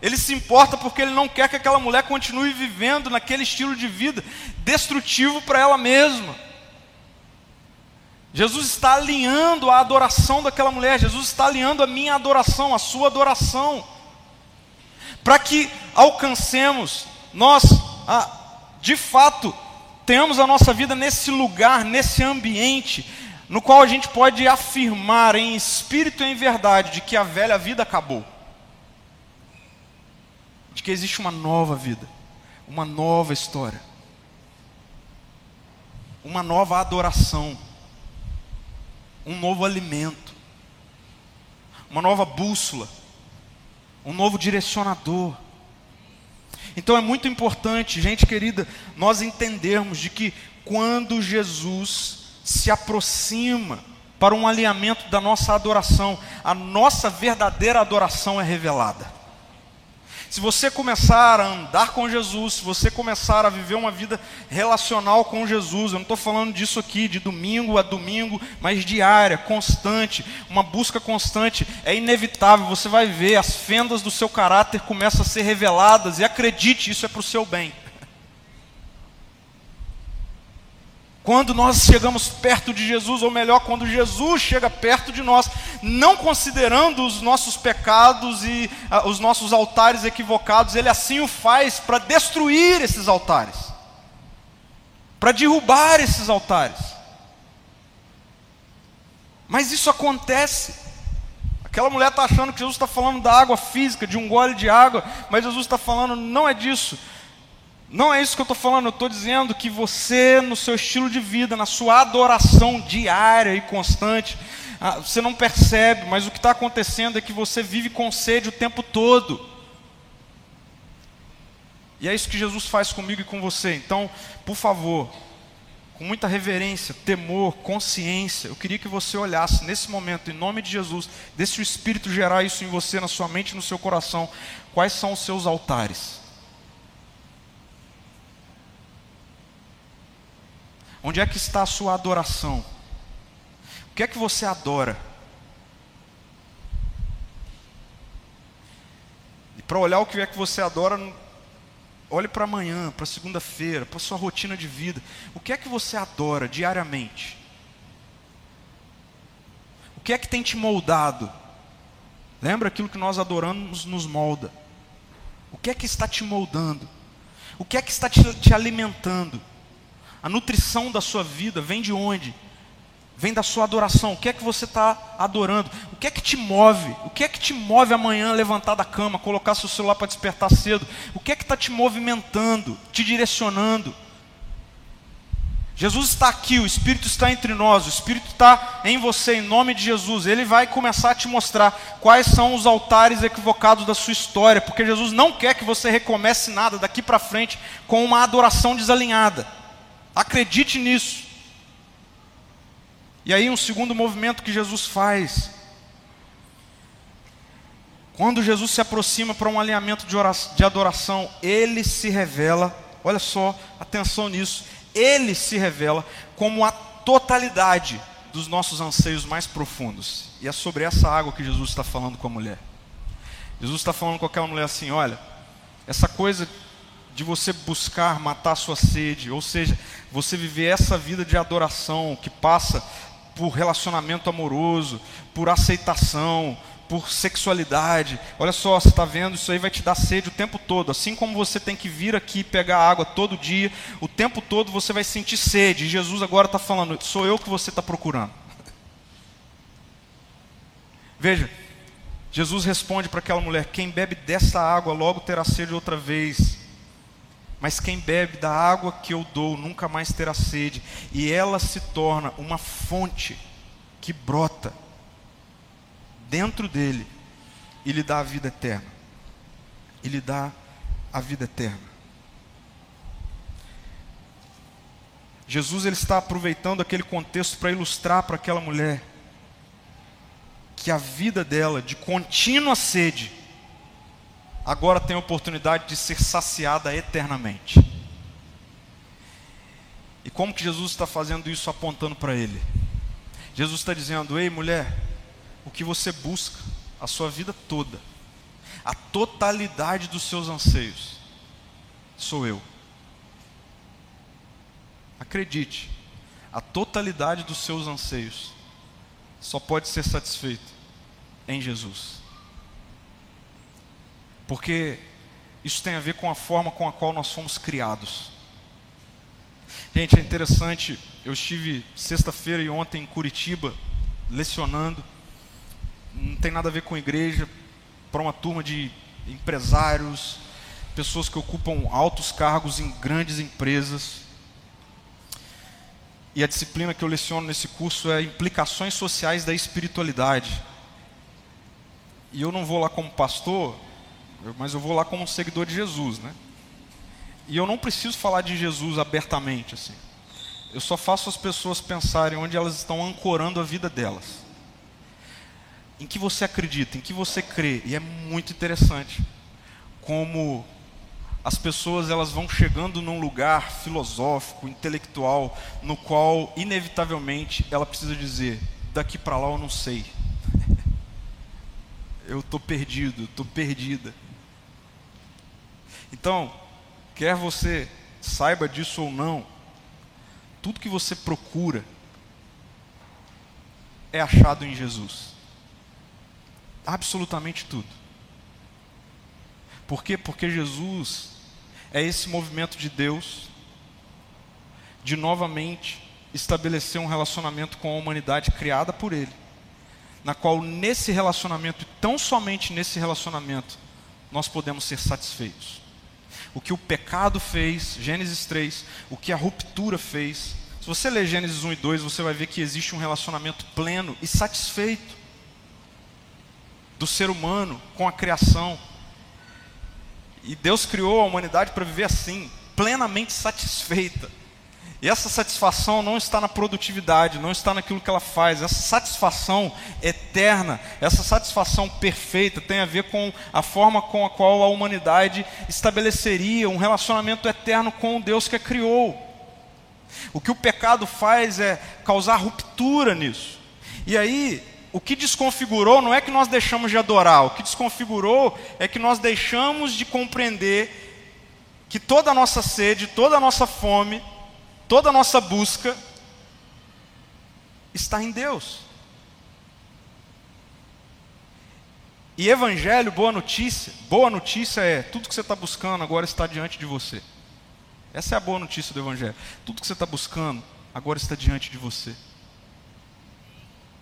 Ele se importa porque ele não quer que aquela mulher continue vivendo naquele estilo de vida destrutivo para ela mesma. Jesus está alinhando a adoração daquela mulher, Jesus está alinhando a minha adoração, a sua adoração, para que alcancemos, nós, de fato, tenhamos a nossa vida nesse lugar, nesse ambiente, no qual a gente pode afirmar em espírito e em verdade de que a velha vida acabou de que existe uma nova vida, uma nova história, uma nova adoração, um novo alimento, uma nova bússola, um novo direcionador. Então é muito importante, gente querida, nós entendermos de que quando Jesus se aproxima para um alinhamento da nossa adoração, a nossa verdadeira adoração é revelada. Se você começar a andar com Jesus, se você começar a viver uma vida relacional com Jesus, eu não estou falando disso aqui de domingo a domingo, mas diária, constante, uma busca constante, é inevitável, você vai ver as fendas do seu caráter começam a ser reveladas, e acredite, isso é para o seu bem. Quando nós chegamos perto de Jesus, ou melhor, quando Jesus chega perto de nós, não considerando os nossos pecados e uh, os nossos altares equivocados, Ele assim o faz para destruir esses altares, para derrubar esses altares. Mas isso acontece. Aquela mulher está achando que Jesus está falando da água física, de um gole de água, mas Jesus está falando, não é disso. Não é isso que eu estou falando, eu estou dizendo que você, no seu estilo de vida, na sua adoração diária e constante, ah, você não percebe, mas o que está acontecendo é que você vive com sede o tempo todo. E é isso que Jesus faz comigo e com você. Então, por favor, com muita reverência, temor, consciência, eu queria que você olhasse nesse momento, em nome de Jesus, deixe o Espírito gerar isso em você, na sua mente no seu coração. Quais são os seus altares? Onde é que está a sua adoração? O que é que você adora? E para olhar o que é que você adora, olhe para amanhã, para segunda-feira, para sua rotina de vida. O que é que você adora diariamente? O que é que tem te moldado? Lembra aquilo que nós adoramos nos molda. O que é que está te moldando? O que é que está te, te alimentando? A nutrição da sua vida vem de onde? Vem da sua adoração. O que é que você está adorando? O que é que te move? O que é que te move amanhã levantar da cama, colocar seu celular para despertar cedo? O que é que está te movimentando, te direcionando? Jesus está aqui, o Espírito está entre nós, o Espírito está em você, em nome de Jesus. Ele vai começar a te mostrar quais são os altares equivocados da sua história, porque Jesus não quer que você recomece nada daqui para frente com uma adoração desalinhada. Acredite nisso. E aí, um segundo movimento que Jesus faz. Quando Jesus se aproxima para um alinhamento de adoração, ele se revela, olha só, atenção nisso ele se revela como a totalidade dos nossos anseios mais profundos. E é sobre essa água que Jesus está falando com a mulher. Jesus está falando com aquela mulher assim: olha, essa coisa de você buscar matar sua sede, ou seja, você viver essa vida de adoração que passa por relacionamento amoroso, por aceitação, por sexualidade. Olha só, você está vendo, isso aí vai te dar sede o tempo todo. Assim como você tem que vir aqui pegar água todo dia, o tempo todo você vai sentir sede. E Jesus agora está falando: sou eu que você está procurando. Veja, Jesus responde para aquela mulher: quem bebe dessa água logo terá sede outra vez. Mas quem bebe da água que eu dou nunca mais terá sede, e ela se torna uma fonte que brota dentro dele e lhe dá a vida eterna. E lhe dá a vida eterna. Jesus ele está aproveitando aquele contexto para ilustrar para aquela mulher que a vida dela de contínua sede agora tem a oportunidade de ser saciada eternamente. E como que Jesus está fazendo isso apontando para ele? Jesus está dizendo: Ei, mulher, o que você busca a sua vida toda, a totalidade dos seus anseios, sou eu. Acredite, a totalidade dos seus anseios só pode ser satisfeito em Jesus. Porque isso tem a ver com a forma com a qual nós fomos criados. Gente, é interessante, eu estive sexta-feira e ontem em Curitiba lecionando não tem nada a ver com igreja, para uma turma de empresários, pessoas que ocupam altos cargos em grandes empresas. E a disciplina que eu leciono nesse curso é implicações sociais da espiritualidade. E eu não vou lá como pastor, mas eu vou lá como um seguidor de Jesus, né? E eu não preciso falar de Jesus abertamente assim. Eu só faço as pessoas pensarem onde elas estão ancorando a vida delas em que você acredita, em que você crê. E é muito interessante como as pessoas elas vão chegando num lugar filosófico, intelectual, no qual inevitavelmente ela precisa dizer: daqui para lá eu não sei. eu estou perdido, estou perdida. Então, quer você saiba disso ou não, tudo que você procura é achado em Jesus. Absolutamente tudo. Por quê? Porque Jesus é esse movimento de Deus de novamente estabelecer um relacionamento com a humanidade criada por Ele, na qual nesse relacionamento, tão somente nesse relacionamento, nós podemos ser satisfeitos. O que o pecado fez, Gênesis 3, o que a ruptura fez. Se você ler Gênesis 1 e 2, você vai ver que existe um relacionamento pleno e satisfeito do ser humano com a criação. E Deus criou a humanidade para viver assim, plenamente satisfeita. E essa satisfação não está na produtividade, não está naquilo que ela faz. Essa satisfação eterna, essa satisfação perfeita tem a ver com a forma com a qual a humanidade estabeleceria um relacionamento eterno com o Deus que a criou. O que o pecado faz é causar ruptura nisso. E aí, o que desconfigurou não é que nós deixamos de adorar, o que desconfigurou é que nós deixamos de compreender que toda a nossa sede, toda a nossa fome, toda a nossa busca está em Deus. E evangelho, boa notícia, boa notícia é tudo que você está buscando agora está diante de você. Essa é a boa notícia do evangelho. Tudo que você está buscando agora está diante de você.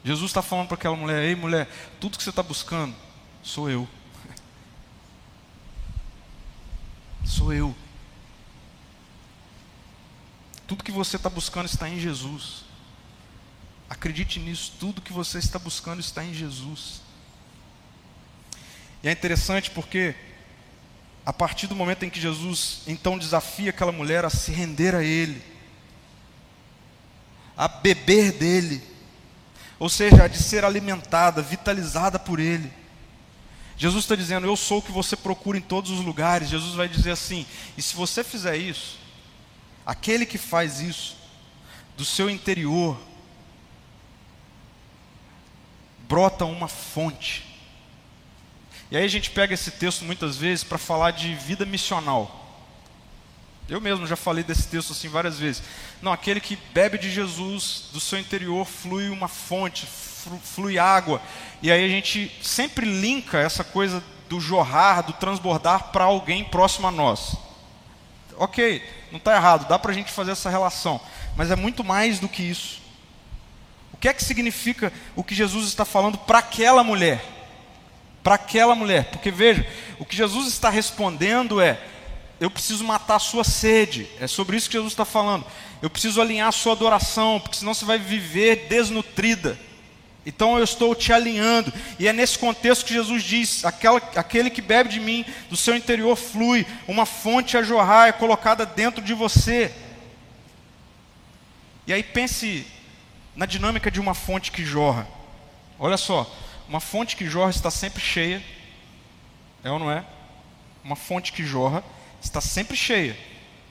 Jesus está falando para aquela mulher: Ei, mulher, tudo que você está buscando sou eu. Sou eu. Tudo que você está buscando está em Jesus. Acredite nisso, tudo que você está buscando está em Jesus. E é interessante porque, a partir do momento em que Jesus então desafia aquela mulher a se render a Ele, a beber dele, ou seja, a de ser alimentada, vitalizada por Ele. Jesus está dizendo: Eu sou o que você procura em todos os lugares. Jesus vai dizer assim: E se você fizer isso, aquele que faz isso, do seu interior, brota uma fonte. E aí a gente pega esse texto muitas vezes para falar de vida missional. Eu mesmo já falei desse texto assim várias vezes. Não, aquele que bebe de Jesus, do seu interior flui uma fonte, flui água. E aí a gente sempre linka essa coisa do jorrar, do transbordar para alguém próximo a nós. Ok, não está errado, dá para a gente fazer essa relação. Mas é muito mais do que isso. O que é que significa o que Jesus está falando para aquela mulher? Para aquela mulher. Porque veja, o que Jesus está respondendo é: eu preciso matar a sua sede. É sobre isso que Jesus está falando. Eu preciso alinhar a sua adoração, porque senão você vai viver desnutrida. Então eu estou te alinhando. E é nesse contexto que Jesus diz: aquela, aquele que bebe de mim, do seu interior flui, uma fonte a jorrar é colocada dentro de você. E aí pense na dinâmica de uma fonte que jorra. Olha só, uma fonte que jorra está sempre cheia. É ou não é? Uma fonte que jorra está sempre cheia.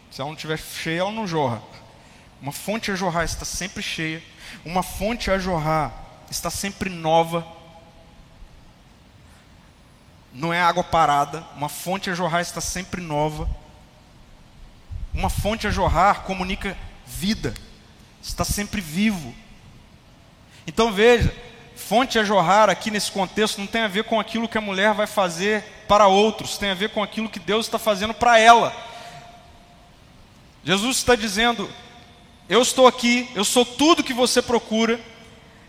Se ela não estiver cheia, ela não jorra. Uma fonte a jorrar está sempre cheia. Uma fonte a jorrar está sempre nova. Não é água parada. Uma fonte a jorrar está sempre nova. Uma fonte a jorrar comunica vida. Está sempre vivo. Então veja, fonte a jorrar aqui nesse contexto não tem a ver com aquilo que a mulher vai fazer para outros, tem a ver com aquilo que Deus está fazendo para ela. Jesus está dizendo: Eu estou aqui, eu sou tudo que você procura,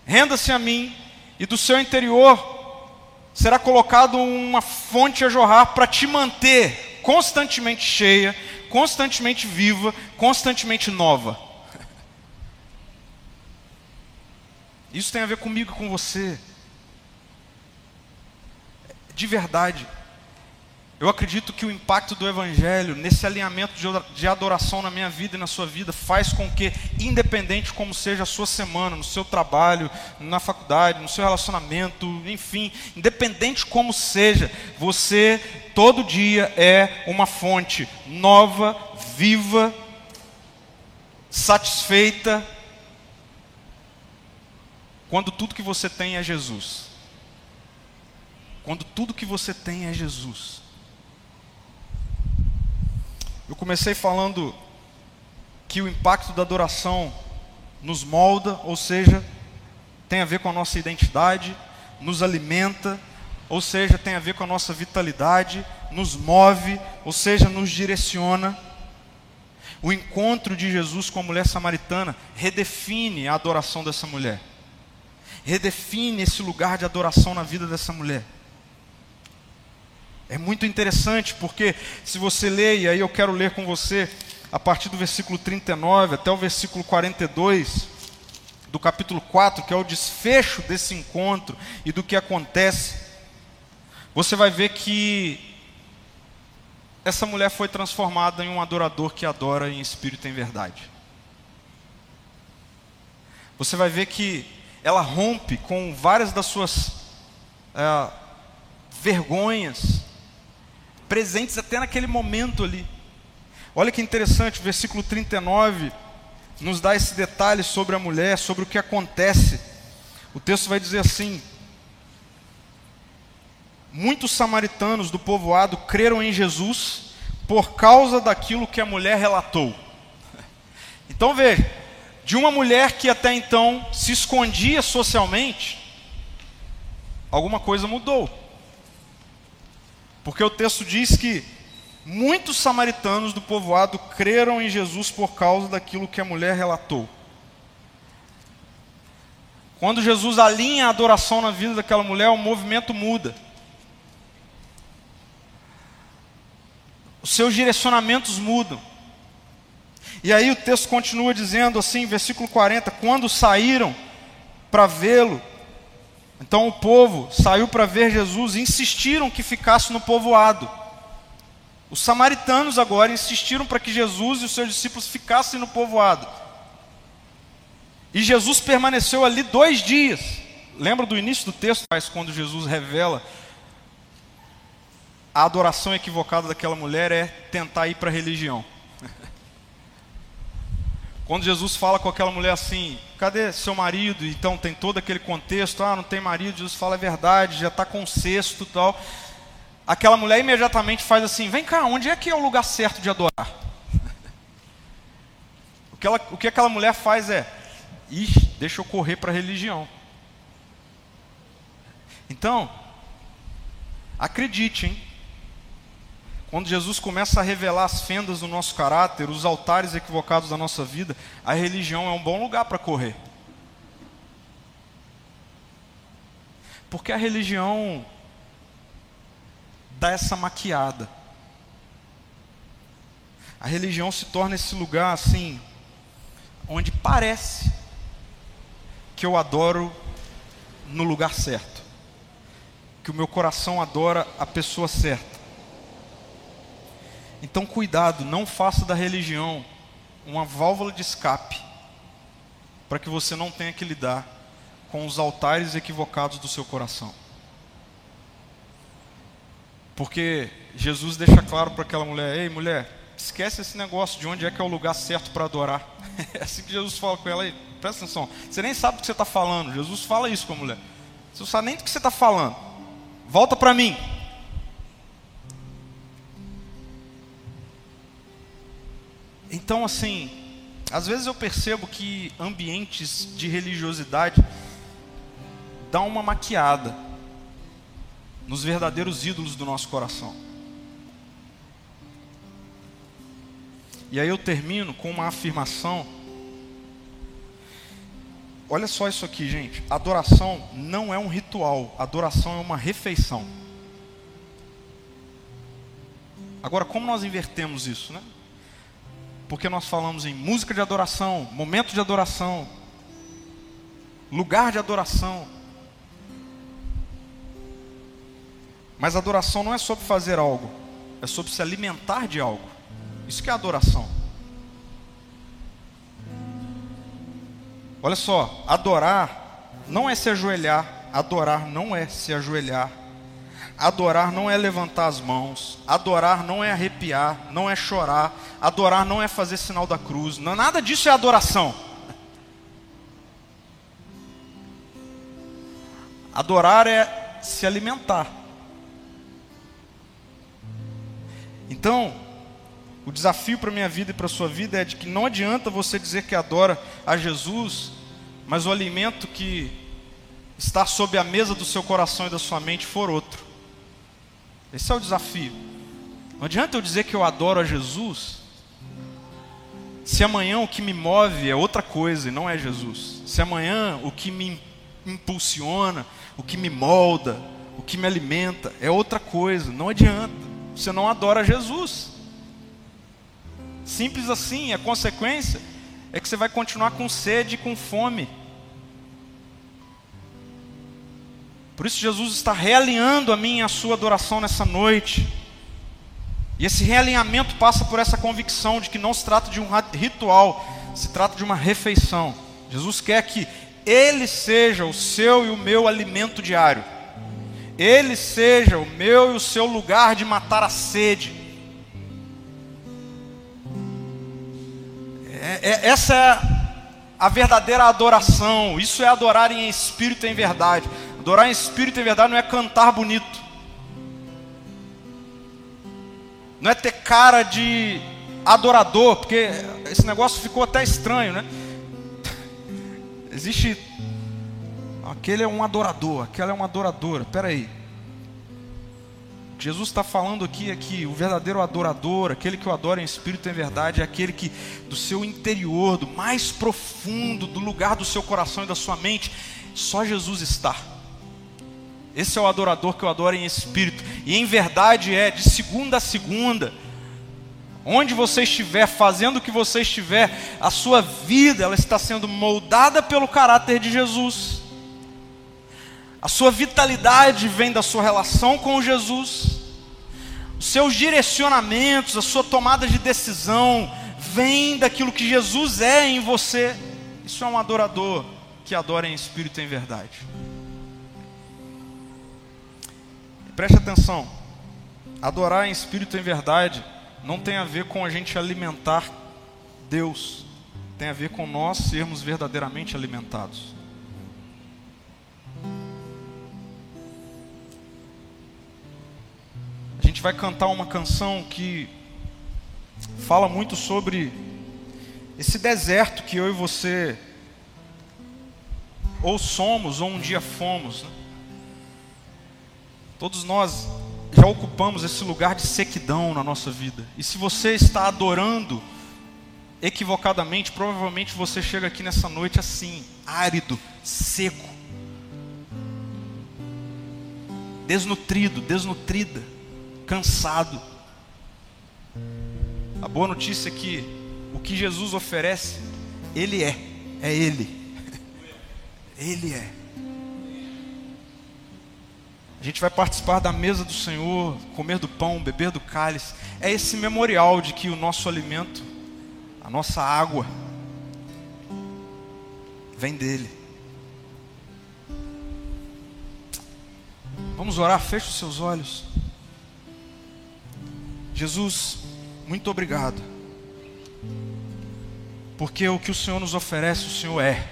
renda-se a mim, e do seu interior será colocado uma fonte a jorrar para te manter constantemente cheia, constantemente viva, constantemente nova. Isso tem a ver comigo e com você. De verdade. Eu acredito que o impacto do Evangelho, nesse alinhamento de adoração na minha vida e na sua vida, faz com que, independente como seja a sua semana, no seu trabalho, na faculdade, no seu relacionamento, enfim, independente como seja, você todo dia é uma fonte nova, viva, satisfeita, quando tudo que você tem é Jesus. Quando tudo que você tem é Jesus. Eu comecei falando que o impacto da adoração nos molda, ou seja, tem a ver com a nossa identidade, nos alimenta, ou seja, tem a ver com a nossa vitalidade, nos move, ou seja, nos direciona. O encontro de Jesus com a mulher samaritana redefine a adoração dessa mulher redefine esse lugar de adoração na vida dessa mulher. É muito interessante porque, se você ler, e aí eu quero ler com você, a partir do versículo 39 até o versículo 42 do capítulo 4, que é o desfecho desse encontro e do que acontece, você vai ver que essa mulher foi transformada em um adorador que adora em espírito e em verdade. Você vai ver que ela rompe com várias das suas é, vergonhas, presentes até naquele momento ali. Olha que interessante, o versículo 39 nos dá esse detalhe sobre a mulher, sobre o que acontece. O texto vai dizer assim: Muitos samaritanos do povoado creram em Jesus por causa daquilo que a mulher relatou. Então veja, de uma mulher que até então se escondia socialmente, alguma coisa mudou. Porque o texto diz que muitos samaritanos do povoado creram em Jesus por causa daquilo que a mulher relatou. Quando Jesus alinha a adoração na vida daquela mulher, o movimento muda. Os seus direcionamentos mudam. E aí o texto continua dizendo assim, versículo 40: quando saíram para vê-lo, então o povo saiu para ver Jesus e insistiram que ficasse no povoado. Os samaritanos agora insistiram para que Jesus e os seus discípulos ficassem no povoado. E Jesus permaneceu ali dois dias. Lembra do início do texto, mas quando Jesus revela a adoração equivocada daquela mulher é tentar ir para a religião. Quando Jesus fala com aquela mulher assim, cadê seu marido? Então tem todo aquele contexto, ah, não tem marido, Jesus fala a verdade, já está com cesto e tal. Aquela mulher imediatamente faz assim, vem cá, onde é que é o lugar certo de adorar? o, que ela, o que aquela mulher faz é, ixi, deixa eu correr para a religião. Então, acredite, hein? Quando Jesus começa a revelar as fendas do nosso caráter, os altares equivocados da nossa vida, a religião é um bom lugar para correr. Porque a religião dá essa maquiada. A religião se torna esse lugar assim, onde parece que eu adoro no lugar certo, que o meu coração adora a pessoa certa. Então, cuidado, não faça da religião uma válvula de escape, para que você não tenha que lidar com os altares equivocados do seu coração. Porque Jesus deixa claro para aquela mulher: ei, mulher, esquece esse negócio de onde é que é o lugar certo para adorar. É assim que Jesus fala com ela aí, presta atenção. Você nem sabe do que você está falando. Jesus fala isso com a mulher. Você não sabe nem do que você está falando. Volta para mim. Então, assim, às vezes eu percebo que ambientes de religiosidade dão uma maquiada nos verdadeiros ídolos do nosso coração. E aí eu termino com uma afirmação. Olha só isso aqui, gente. Adoração não é um ritual, adoração é uma refeição. Agora, como nós invertemos isso, né? Porque nós falamos em música de adoração, momento de adoração, lugar de adoração. Mas adoração não é sobre fazer algo, é sobre se alimentar de algo. Isso que é adoração. Olha só, adorar não é se ajoelhar, adorar não é se ajoelhar Adorar não é levantar as mãos, adorar não é arrepiar, não é chorar, adorar não é fazer sinal da cruz, não, nada disso é adoração. Adorar é se alimentar. Então, o desafio para a minha vida e para a sua vida é de que não adianta você dizer que adora a Jesus, mas o alimento que está sob a mesa do seu coração e da sua mente for outro. Esse é o desafio. Não adianta eu dizer que eu adoro a Jesus, se amanhã o que me move é outra coisa e não é Jesus. Se amanhã o que me impulsiona, o que me molda, o que me alimenta é outra coisa. Não adianta. Você não adora Jesus. Simples assim, a consequência é que você vai continuar com sede e com fome. Por isso, Jesus está realinhando a minha e a sua adoração nessa noite. E esse realinhamento passa por essa convicção de que não se trata de um ritual, se trata de uma refeição. Jesus quer que Ele seja o seu e o meu alimento diário, Ele seja o meu e o seu lugar de matar a sede. É, é, essa é a verdadeira adoração, isso é adorar em espírito e em verdade. Adorar em espírito e verdade não é cantar bonito. Não é ter cara de adorador, porque esse negócio ficou até estranho, né? Existe. Aquele é um adorador, aquela é uma adoradora. Espera aí. Jesus está falando aqui é que o verdadeiro adorador, aquele que o adora em espírito e em verdade, é aquele que do seu interior, do mais profundo, do lugar do seu coração e da sua mente, só Jesus está. Esse é o adorador que eu adoro em espírito. E em verdade é de segunda a segunda. Onde você estiver, fazendo o que você estiver, a sua vida ela está sendo moldada pelo caráter de Jesus. A sua vitalidade vem da sua relação com Jesus. Os seus direcionamentos, a sua tomada de decisão vem daquilo que Jesus é em você. Isso é um adorador que adora em espírito e em verdade. Preste atenção. Adorar em espírito e em verdade não tem a ver com a gente alimentar Deus. Tem a ver com nós sermos verdadeiramente alimentados. A gente vai cantar uma canção que fala muito sobre esse deserto que eu e você ou somos ou um dia fomos. Né? Todos nós já ocupamos esse lugar de sequidão na nossa vida. E se você está adorando equivocadamente, provavelmente você chega aqui nessa noite assim, árido, seco, desnutrido, desnutrida, cansado. A boa notícia é que o que Jesus oferece, Ele é, é Ele. Ele é. A gente vai participar da mesa do Senhor, comer do pão, beber do cálice. É esse memorial de que o nosso alimento, a nossa água, vem dele. Vamos orar, feche os seus olhos. Jesus, muito obrigado. Porque o que o Senhor nos oferece, o Senhor é.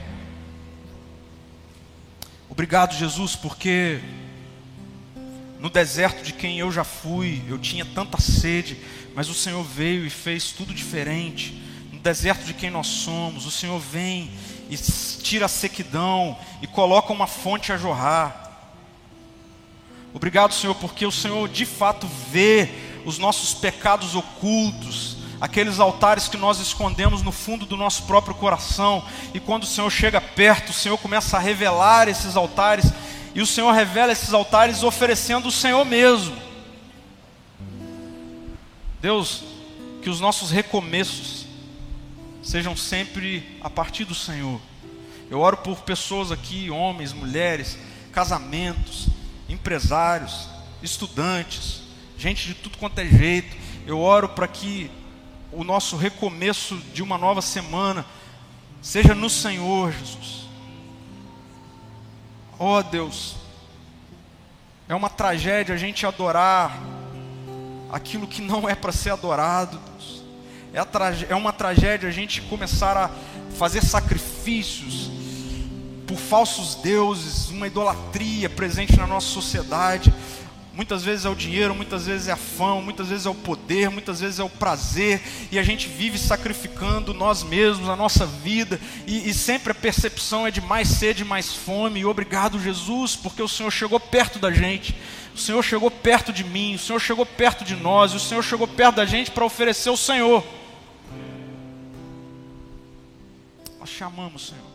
Obrigado, Jesus, porque no deserto de quem eu já fui, eu tinha tanta sede, mas o Senhor veio e fez tudo diferente. No deserto de quem nós somos, o Senhor vem e tira a sequidão e coloca uma fonte a jorrar. Obrigado, Senhor, porque o Senhor de fato vê os nossos pecados ocultos, aqueles altares que nós escondemos no fundo do nosso próprio coração, e quando o Senhor chega perto, o Senhor começa a revelar esses altares e o Senhor revela esses altares oferecendo o Senhor mesmo. Deus, que os nossos recomeços sejam sempre a partir do Senhor. Eu oro por pessoas aqui, homens, mulheres, casamentos, empresários, estudantes, gente de tudo quanto é jeito. Eu oro para que o nosso recomeço de uma nova semana seja no Senhor, Jesus. Oh Deus, é uma tragédia a gente adorar aquilo que não é para ser adorado. É, é uma tragédia a gente começar a fazer sacrifícios por falsos deuses, uma idolatria presente na nossa sociedade. Muitas vezes é o dinheiro, muitas vezes é a fama, muitas vezes é o poder, muitas vezes é o prazer, e a gente vive sacrificando nós mesmos, a nossa vida, e, e sempre a percepção é de mais sede, mais fome. E obrigado, Jesus, porque o Senhor chegou perto da gente, o Senhor chegou perto de mim, o Senhor chegou perto de nós, e o Senhor chegou perto da gente para oferecer o Senhor. Nós chamamos, Senhor.